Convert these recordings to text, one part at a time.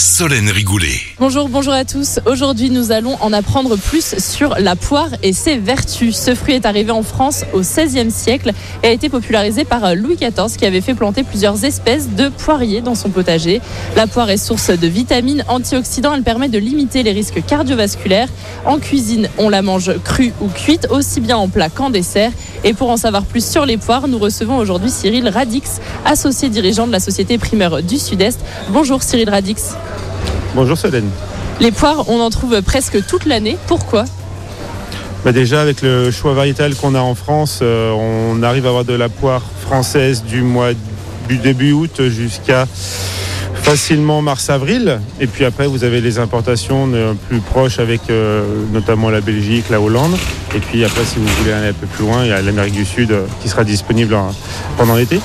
Solène Rigoulet. Bonjour, bonjour à tous. Aujourd'hui, nous allons en apprendre plus sur la poire et ses vertus. Ce fruit est arrivé en France au XVIe siècle et a été popularisé par Louis XIV qui avait fait planter plusieurs espèces de poiriers dans son potager. La poire est source de vitamines, antioxydants. Elle permet de limiter les risques cardiovasculaires. En cuisine, on la mange crue ou cuite, aussi bien en plat qu'en dessert. Et pour en savoir plus sur les poires, nous recevons aujourd'hui Cyril Radix, associé dirigeant de la société Primeur du Sud-Est. Bonjour Cyril Radix. Bonjour Solène. Les poires, on en trouve presque toute l'année. Pourquoi? Bah déjà avec le choix variétal qu'on a en France, euh, on arrive à avoir de la poire française du mois du début août jusqu'à facilement mars-avril. Et puis après, vous avez les importations plus proches avec euh, notamment la Belgique, la Hollande. Et puis après, si vous voulez aller un peu plus loin, il y a l'Amérique du Sud euh, qui sera disponible pendant l'été.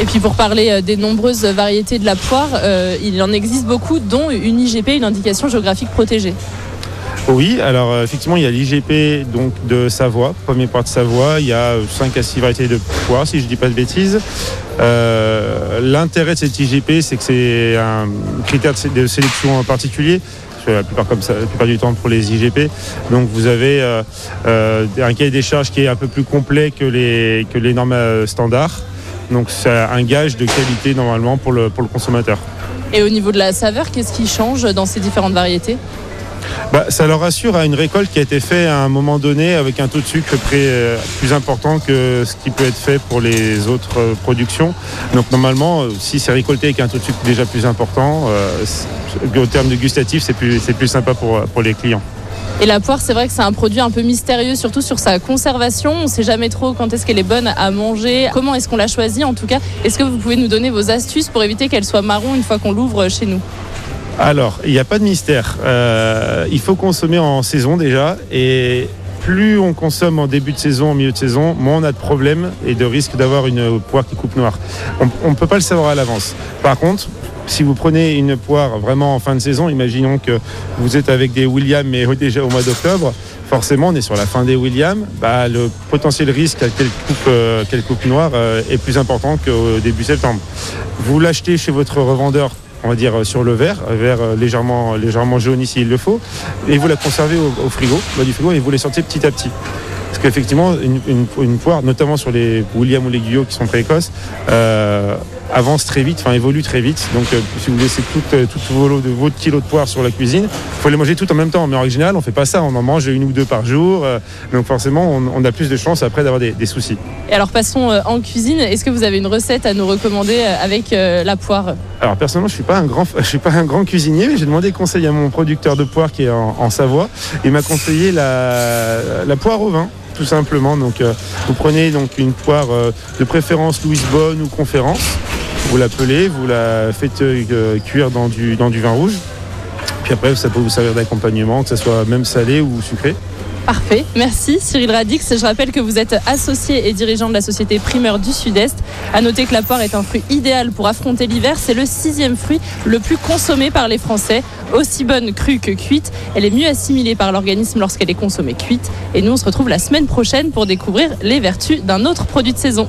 Et puis pour parler euh, des nombreuses variétés de la poire, euh, il en existe beaucoup, dont une IGP, une indication géographique protégée. Oui, alors euh, effectivement, il y a l'IGP donc de Savoie, premier poire de Savoie. Il y a 5 à 6 variétés de poire, si je ne dis pas de bêtises. L'intérêt de cette IGP, c'est que c'est un critère de sélection en particulier la plupart comme ça, la plupart du temps pour les IGP. Donc vous avez un cahier des charges qui est un peu plus complet que les, que les normes standards. Donc c'est un gage de qualité normalement pour le, pour le consommateur. Et au niveau de la saveur, qu'est-ce qui change dans ces différentes variétés? Bah, ça leur assure à une récolte qui a été faite à un moment donné avec un taux de sucre euh, plus important que ce qui peut être fait pour les autres euh, productions. Donc normalement, euh, si c'est récolté avec un taux de sucre déjà plus important, au terme de gustatif, c'est plus, plus sympa pour, pour les clients. Et la poire, c'est vrai que c'est un produit un peu mystérieux, surtout sur sa conservation. On ne sait jamais trop quand est-ce qu'elle est bonne à manger, comment est-ce qu'on la choisit en tout cas? Est-ce que vous pouvez nous donner vos astuces pour éviter qu'elle soit marron une fois qu'on l'ouvre chez nous? Alors, il n'y a pas de mystère. Euh, il faut consommer en saison déjà. Et plus on consomme en début de saison, en milieu de saison, moins on a de problèmes et de risque d'avoir une poire qui coupe noire. On ne peut pas le savoir à l'avance. Par contre, si vous prenez une poire vraiment en fin de saison, imaginons que vous êtes avec des Williams, mais déjà au mois d'octobre, forcément on est sur la fin des Williams, bah, le potentiel risque qu'elle coupe, euh, coupe noire euh, est plus important qu'au début septembre. Vous l'achetez chez votre revendeur on va dire sur le verre, verre légèrement, légèrement jaune s'il le faut, et vous la conservez au, frigo, du frigo, et vous les sortez petit à petit. Parce qu'effectivement, une, poire, notamment sur les William ou les Guyot qui sont précoces, euh, avance très vite, enfin évolue très vite. Donc euh, si vous laissez toutes euh, tout vos, de, votre kilo de poire sur la cuisine, il faut les manger toutes en même temps. Mais en original, on fait pas ça, on en mange une ou deux par jour. donc forcément, on, a plus de chances après d'avoir des, soucis. Et alors passons en cuisine. Est-ce que vous avez une recette à nous recommander avec la poire? Alors personnellement, je suis pas un grand, je suis pas un grand cuisinier, mais j'ai demandé conseil à mon producteur de poire qui est en, Savoie. Il m'a conseillé la, la poire au vin tout simplement. Donc euh, vous prenez donc une poire euh, de préférence Louise Bonne ou Conférence, vous la pelez, vous la faites euh, cuire dans du, vin rouge. Puis après, ça peut vous servir d'accompagnement, que ce soit même salé ou sucré. Parfait, merci Cyril Radix. Je rappelle que vous êtes associé et dirigeant de la société Primeur du Sud-Est. À noter que la poire est un fruit idéal pour affronter l'hiver. C'est le sixième fruit le plus consommé par les Français. Aussi bonne crue que cuite, elle est mieux assimilée par l'organisme lorsqu'elle est consommée cuite. Et nous, on se retrouve la semaine prochaine pour découvrir les vertus d'un autre produit de saison.